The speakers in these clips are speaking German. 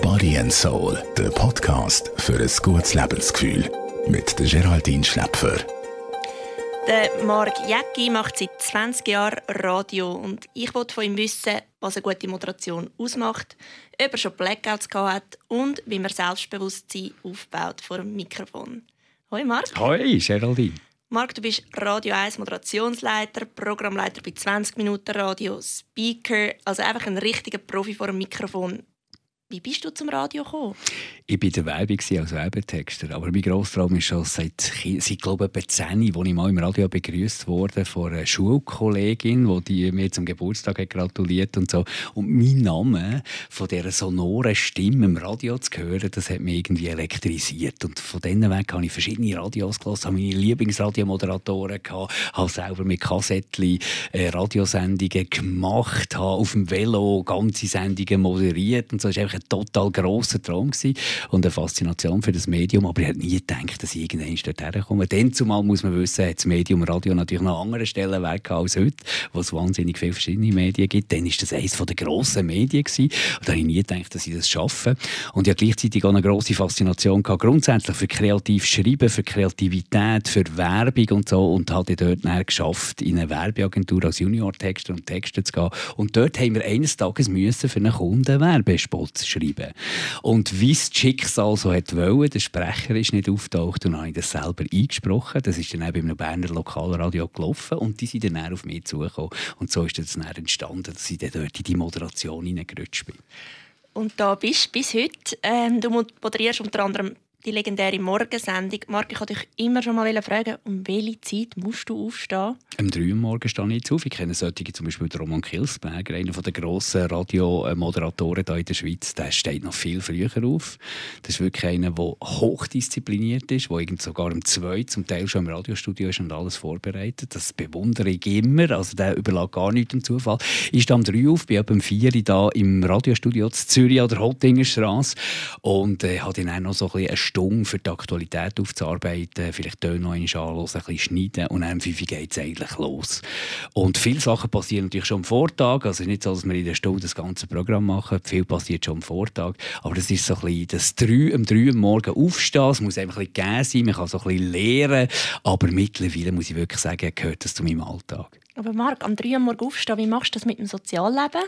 Body and Soul, der Podcast für ein gutes Lebensgefühl. Mit der Geraldine Schläpfer. Der Marc Jäcki macht seit 20 Jahren Radio und ich wollte von ihm wissen, was eine gute Moderation ausmacht, ob er schon Blackouts hat und wie man Selbstbewusstsein aufbaut vor dem Mikrofon. Hoi Marc. Hoi Geraldine. Marc, du bist Radio 1 Moderationsleiter, Programmleiter bei 20 Minuten Radio, Speaker, also einfach ein richtiger Profi vor dem Mikrofon. Wie bist du zum Radio gekommen? Ich war der Werbung als Werbetexter. Aber mein Grosstraum ist schon seit, seit glaube ich, 10 als ich mal im Radio begrüßt wurde von einer Schulkollegin, die mir zum Geburtstag hat gratuliert und so. Und mein Name von dieser sonoren Stimme im Radio zu hören, das hat mich irgendwie elektrisiert. Und von diesen Weg habe ich verschiedene Radios gehört, habe meine Lieblingsradiomoderatoren gehabt, habe selber mit Kassettchen äh, Radiosendungen gemacht, habe auf dem Velo ganze Sendungen moderiert und so. Das war ein total grosser Traum gewesen und eine Faszination für das Medium. Aber ich hätte nie gedacht, dass ich irgendwann dorthin komme. Dann zumal muss man wissen, hat das Medium Radio natürlich noch andere Stellenwert als heute, wo es wahnsinnig viele verschiedene Medien gibt. Dann war das eines der grossen Medien gewesen. Und da habe ich nie gedacht, dass ich das schaffe. Und hatte gleichzeitig auch eine grosse Faszination gehabt, grundsätzlich für kreativ Schreiben, für Kreativität, für Werbung und so. Und habe dort dann geschafft, in eine Werbeagentur als Junior-Texter und Texter zu gehen. Und dort haben wir eines Tages müssen für einen Kunden Werbespot schreiben. Und wie das Schicksal so hat wollen, der Sprecher ist nicht auftaucht und habe ich das selber eingesprochen. Das ist dann auch bei einem Berner Lokalradio gelaufen und die sind dann auf mich zugekommen. Und so ist es dann entstanden, dass ich dann dort in die Moderation hineingerutscht bin. Und da bist du bis heute. Ähm, du moderierst unter anderem die legendäre Morgensendung. Marc, ich wollte dich immer schon mal fragen, um welche Zeit musst du aufstehen? Um drei Uhr morgens stehe ich jetzt auf. Ich kenne solche, zum Beispiel Roman Kilsberger, einer der grossen Radiomoderatoren hier in der Schweiz. Der steht noch viel früher auf. Das ist wirklich einer, der hochdiszipliniert ist, der sogar um zwei zum Teil schon im Radiostudio ist und alles vorbereitet. Das bewundere ich immer. Also der überlässt gar nichts dem Zufall. Ich stehe um drei Uhr auf, bin ab um vier Uhr im Radiostudio in Zürich an der Hottingerstrasse und äh, habe dann auch noch so ein bisschen Stunde für die Aktualität aufzuarbeiten, vielleicht Töne noch anhören, ein bisschen schneiden und dann um 5 geht es eigentlich los. Und viele Sachen passieren natürlich schon am Vortag, also nicht so, dass wir in der Stunde das ganze Programm machen, viel passiert schon am Vortag, aber das ist so ein bisschen das 3, um 3 Uhr morgen aufstehen, es muss einfach ein bisschen gegeben sein, man kann so ein bisschen lernen, aber mittlerweile muss ich wirklich sagen, gehört das zu meinem Alltag. Aber Marc, am 3 Uhr morgens aufstehen, wie machst du das mit dem Sozialleben?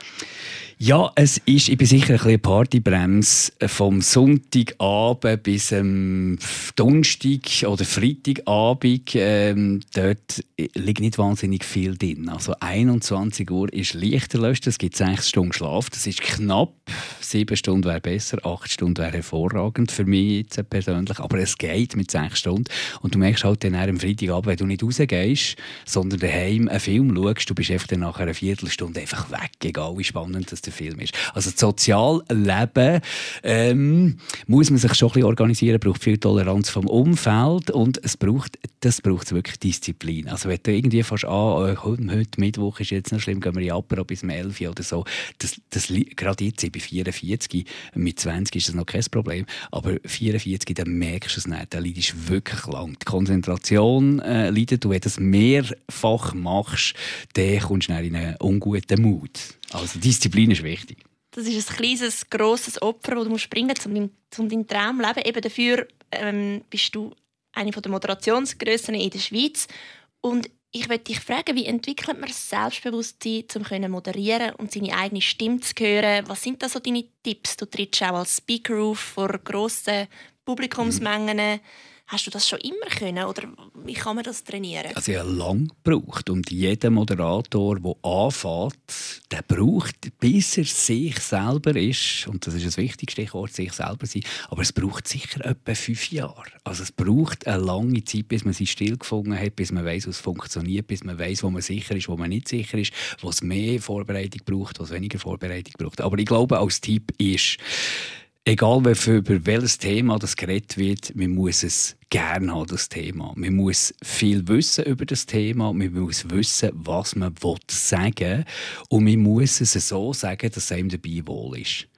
Ja, es ist, ich bin sicher ein bisschen Partybremse vom Sonntagabend bis am Donnerstag oder Freitagabend. Ähm, dort liegt nicht wahnsinnig viel drin. Also 21 Uhr ist leicht erlöscht, es gibt 6 Stunden Schlaf. Das ist knapp. 7 Stunden wäre besser, 8 Stunden wäre hervorragend für mich jetzt persönlich. Aber es geht mit 6 Stunden. Und du merkst halt dann am Freitagabend, wenn du nicht rausgehst, sondern daheim einen Film schaust, du bist einfach dann nach einer Viertelstunde einfach weg, egal wie spannend das der Film ist. Also das Sozialleben ähm, muss man sich schon ein bisschen organisieren, braucht viel Toleranz vom Umfeld und es braucht, das braucht wirklich Disziplin. Also wenn du irgendwie fast an, oh, heute Mittwoch ist jetzt noch schlimm, gehen wir in Apero bis um 11 oder so, das, das, gerade jetzt, ich bin 44, mit 20 ist das noch kein Problem, aber 44, dann merkst du es nicht, da leidest wirklich lang. Die Konzentration äh, leidet, du du das mehrfach machst, dann kommst du in einen unguten Mut. Also Disziplin ist wichtig. Das ist ein kleines, grosses Opfer, das du musst bringen musst, um, dein, um deinen Traum zu leben. Eben dafür ähm, bist du eine der Moderationsgrössen in der Schweiz. Und ich möchte dich fragen, wie entwickelt man Selbstbewusstsein, um zu moderieren und seine eigene Stimme zu hören? Was sind da so deine Tipps? Du trittst auch als Speaker auf vor grossen Publikumsmengen. Mhm. Hast du das schon immer können oder wie kann man das trainieren? Also ich habe lange gebraucht und jeder Moderator, der anfängt, der braucht, bis er sich selber ist, und das ist das wichtigste Stichwort, sich selber sein, aber es braucht sicher etwa fünf Jahre. Also es braucht eine lange Zeit, bis man sich stillgefunden hat, bis man weiß, was funktioniert, bis man weiß, wo man sicher ist, wo man nicht sicher ist, wo es mehr Vorbereitung braucht, was weniger Vorbereitung braucht. Aber ich glaube, als Tipp ist, egal über welches Thema das geredet wird, man muss es gerne haben, das Thema. Man muss viel wissen über das Thema, man muss wissen, was man sagen will und man muss es so sagen, dass es einem dabei wohl ist.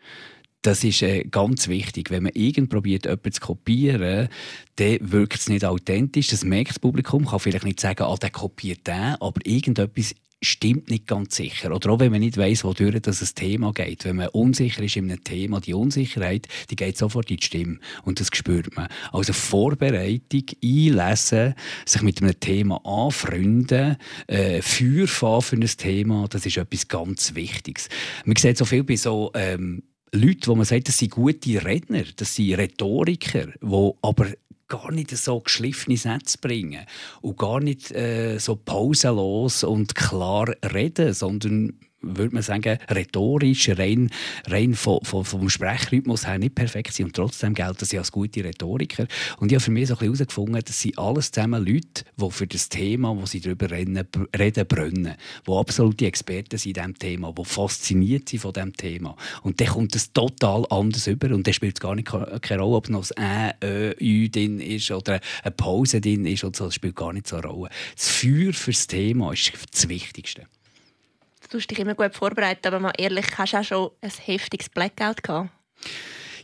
Das ist äh, ganz wichtig. Wenn man irgend probiert, etwas zu kopieren, dann wirkt es nicht authentisch. Das merkt das Publikum, kann vielleicht nicht sagen, ah, der kopiert den, aber irgendetwas stimmt nicht ganz sicher. Oder auch wenn man nicht weiss, wodurch das ein Thema geht. Wenn man unsicher ist in einem Thema, die Unsicherheit, die geht sofort in die Stimme. Und das spürt man. Also Vorbereitung, einlesen, sich mit einem Thema anfreunden, äh, Feuer für ein Thema, das ist etwas ganz Wichtiges. Man sieht so viel bei so ähm, Leuten, wo man sagt, das sind gute Redner, das sind Rhetoriker, die aber gar nicht so geschliffene Sätze bringen und gar nicht äh, so pausenlos und klar reden, sondern würde man sagen, rhetorisch, rein, rein vom, vom, vom Sprechrhythmus her nicht perfekt sind und trotzdem gelten sie als gute Rhetoriker. Und ich habe für mich so ein bisschen herausgefunden, das sind alles zusammen Leute, die für das Thema, wo sie darüber reden, brennen, die absolute Experten sind in diesem Thema, die fasziniert sind von diesem Thema. Und dann kommt es total anders über und dann spielt es gar nicht keine Rolle, ob noch ein Ä, Ö, Ü drin ist oder eine Pause drin ist oder so, das spielt gar nicht so eine Rolle. Das Feuer für das Thema ist das Wichtigste du hast dich immer gut vorbereitet, aber mal ehrlich, hast du auch schon ein heftiges Blackout gehabt?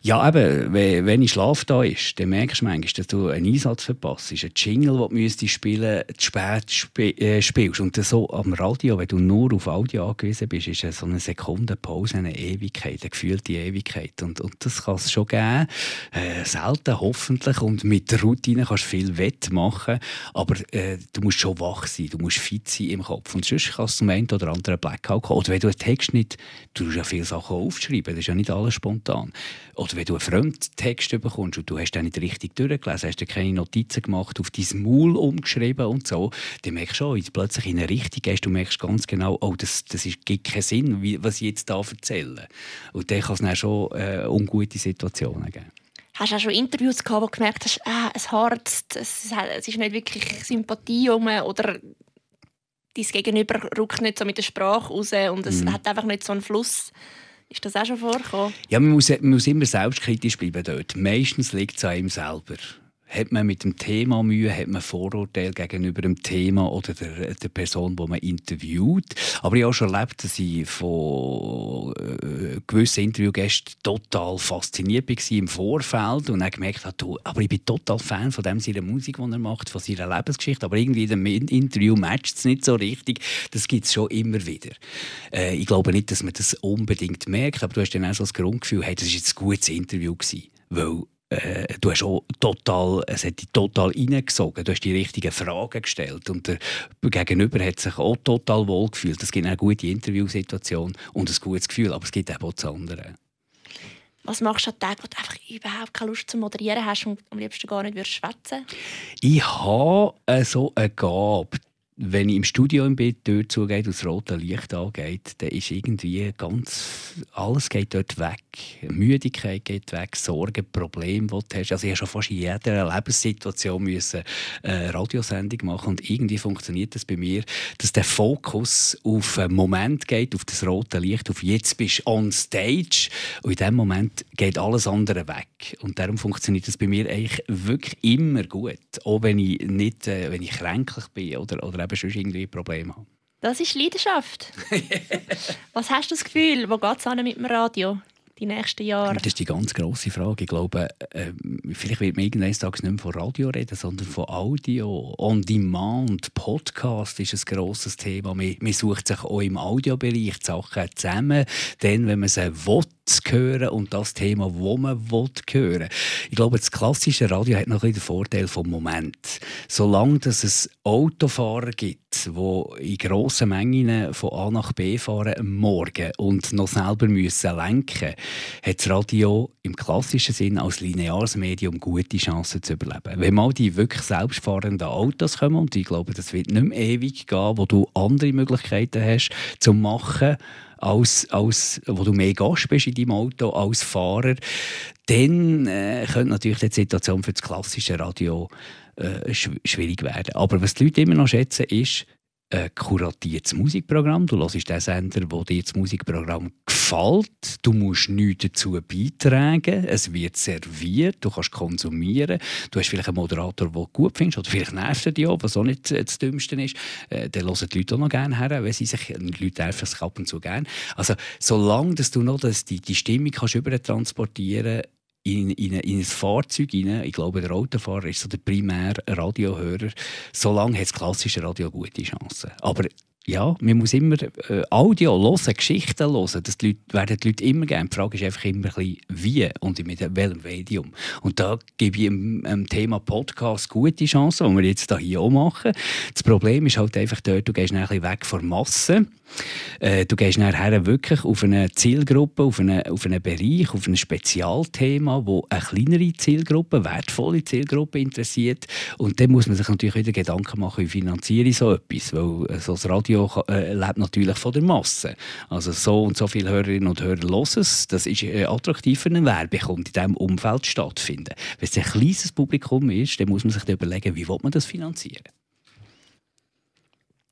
Ja, eben, wenn ich Schlaf da ist, dann merkst du manchmal, dass du einen Einsatz verpasst. Ein Jingle, den du müsstest zu spät sp äh, spielst. Und so am Radio, wenn du nur auf Audio angewiesen bist, ist so eine Sekunde Pause eine Ewigkeit, eine gefühlte Ewigkeit. Und, und das kann es schon geben. Äh, selten, hoffentlich. Und mit der Routine kannst du viel wettmachen. Aber äh, du musst schon wach sein, du musst fit sein im Kopf. Und sonst kannst du einen oder anderen Blackout kommen. Oder wenn du einen Text nicht, du musst ja viele Sachen aufschreiben, das ist ja nicht alles spontan. Oder oder wenn du einen Fremdtext bekommst und du hast den nicht richtig durchgelesen, hast du keine Notizen gemacht, auf dein Maul umgeschrieben und so, dann merkst du schon, wenn du plötzlich in eine Richtung gehst, du merkst ganz genau, oh, das, das ist, gibt keinen Sinn, wie, was ich jetzt hier erzähle. Und dann kann es dann schon äh, ungute Situationen geben. Hast du auch schon Interviews gehabt, wo du gemerkt hast, ah, es harzt, es, es ist nicht wirklich Sympathie um oder dein Gegenüber ruckt nicht so mit der Sprache raus und es mm. hat einfach nicht so einen Fluss. Ist das auch schon vorgekommen? Ja, man muss, man muss immer selbstkritisch bleiben dort. Meistens liegt es an ihm selber hat man mit dem Thema Mühe, hat man Vorurteile gegenüber dem Thema oder der, der Person, die man interviewt. Aber ich habe schon erlebt, dass ich von äh, gewissen Interviewgästen total fasziniert war im Vorfeld und dann gemerkt habe, aber ich bin total Fan von dem, seiner Musik, die er macht, von seiner Lebensgeschichte, aber irgendwie in dem Interview matcht es nicht so richtig. Das gibt es schon immer wieder. Äh, ich glaube nicht, dass man das unbedingt merkt, aber du hast dann auch so das Grundgefühl, hey, das war jetzt ein gutes Interview gewesen. Weil äh, du hast auch total, es hat dich total reingesogen. Du hast die richtigen Fragen gestellt und der Gegenüber hat sich auch total wohl gefühlt. Es gibt eine gute Interviewsituation und ein gutes Gefühl, aber es gibt auch das andere. Was machst du an Tagen, wo du einfach überhaupt keine Lust zu moderieren hast und am liebsten gar nicht schwätzen Ich habe äh, so eine Gabe wenn ich im Studio im Bett dort zugeht und das rote Licht angeht, dann ist irgendwie ganz, alles geht dort weg. Müdigkeit geht weg, Sorgen, Probleme, die du hast. Also ich habe schon fast in jeder Lebenssituation müssen eine äh, Radiosendung machen und irgendwie funktioniert das bei mir, dass der Fokus auf einen Moment geht, auf das rote Licht, auf jetzt bist du on stage und in dem Moment geht alles andere weg. Und darum funktioniert das bei mir eigentlich wirklich immer gut, auch wenn ich nicht, äh, wenn ich kränklich bin oder, oder eben sonst irgendwie Probleme haben. Das ist Leidenschaft. Was hast du das Gefühl, wo geht es mit dem Radio? die nächsten Jahre? Das ist die ganz grosse Frage. Ich glaube, äh, vielleicht wird man Tages nicht mehr von Radio reden, sondern von Audio. On Demand, Podcast ist ein grosses Thema. Man, man sucht sich auch im Audiobereich Sachen zusammen. Dann, wenn man sie will, hören und das Thema, das man will hören Ich glaube, das klassische Radio hat noch ein den Vorteil vom Moment. Solange es Autofahrer gibt, die in grossen Mengen von A nach B fahren am Morgen und noch selber müssen lenken hat das Radio im klassischen Sinn als lineares Medium gute Chancen zu überleben. Wenn mal die wirklich selbstfahrenden Autos kommen, und ich glaube, das wird nicht mehr ewig gehen, wo du andere Möglichkeiten hast, zu machen, als, als wo du mehr Gast bist in deinem Auto als Fahrer, dann äh, könnte natürlich die Situation für das klassische Radio äh, schwierig werden. Aber was die Leute immer noch schätzen, ist, ein kuratiertes Musikprogramm. Du hörst den Sender, wo dir das Musikprogramm gefällt. Du musst nichts dazu beitragen. Es wird serviert. Du kannst konsumieren. Du hast vielleicht einen Moderator, den du gut findest. Oder vielleicht nervt er dich auch, was auch nicht das Dümmste ist. Äh, dann hören die Leute auch noch gerne her, wenn sie sich, die Leute nerven sich ab und zu gerne. Also, solange dass du noch das, die, die Stimmung kannst übertransportieren in, in, in ein Fahrzeug rein. Ich glaube, der Autofahrer ist so der primäre Radiohörer. Solange hat das klassische Radio gute Chancen. Aber ja, man muss immer äh, Audio hören, Geschichten hören. Das die Leute, werden die Leute immer gerne. Die Frage ist einfach immer wie und mit welchem Medium. Und da gebe ich dem, dem Thema Podcast gute Chancen, die wir jetzt hier auch machen. Das Problem ist halt einfach dort, du gehst ein bisschen weg von Massen. Äh, du gehst nachher wirklich auf eine Zielgruppe, auf, eine, auf einen Bereich, auf ein Spezialthema, wo eine kleinere Zielgruppe, wertvolle Zielgruppe interessiert. Und dann muss man sich natürlich wieder Gedanken machen, wie finanziere ich so etwas, weil so das Radio äh, lebt natürlich von der Masse. Also so und so viele Hörerinnen und Hörer hören es, das ist äh, attraktiv für einen Werbekunden in diesem Umfeld stattfinden. Wenn es ein kleines Publikum ist, dann muss man sich überlegen, wie man das finanzieren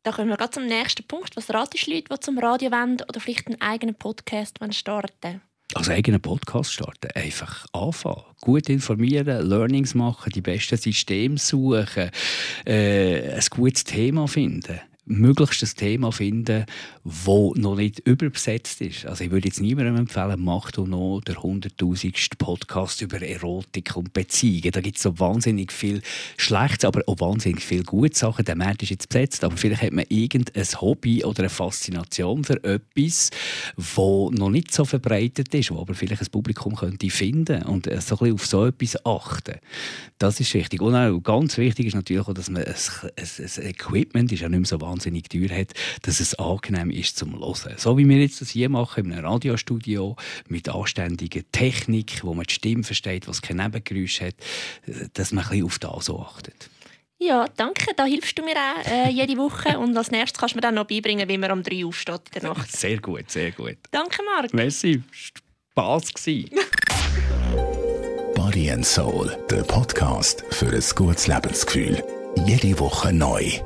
da kommen wir gerade zum nächsten Punkt. Was ratest du Leute, die zum Radio wollen oder vielleicht einen eigenen Podcast starten als eigenen Podcast starten. Einfach anfangen. Gut informieren, Learnings machen, die besten Systeme suchen, äh, ein gutes Thema finden möglichst ein Thema finden, das noch nicht überbesetzt ist. Also ich würde jetzt niemandem empfehlen, mach du noch der hunderttausendste Podcast über Erotik und Beziehungen. Da gibt es so wahnsinnig viel Schlechtes, aber auch wahnsinnig viele gute Sachen. Der Markt ist jetzt besetzt, aber vielleicht hat man irgendein Hobby oder eine Faszination für etwas, das noch nicht so verbreitet ist, wo aber vielleicht ein Publikum könnte finden und so ein bisschen auf so etwas achten. Das ist wichtig. Und auch ganz wichtig ist natürlich auch, dass man ein, ein, ein Equipment ist ja nicht mehr so wahnsinnig wahnsinnig teuer hat, dass es angenehm ist zum Hören. So wie wir jetzt das hier machen, in einem Radiostudio mit anständiger Technik, wo man die Stimme versteht, was kein Nebengeräusch hat, dass man ein bisschen auf das so achtet. Ja, danke. Da hilfst du mir auch äh, jede Woche. Und als nächstes kannst du mir dann noch beibringen, wie man um drei aufsteht in der Nacht. Sehr gut, sehr gut. Danke, Marc. Merci. Spass gsi. Body and Soul, der Podcast für ein gutes Lebensgefühl. Jede Woche neu.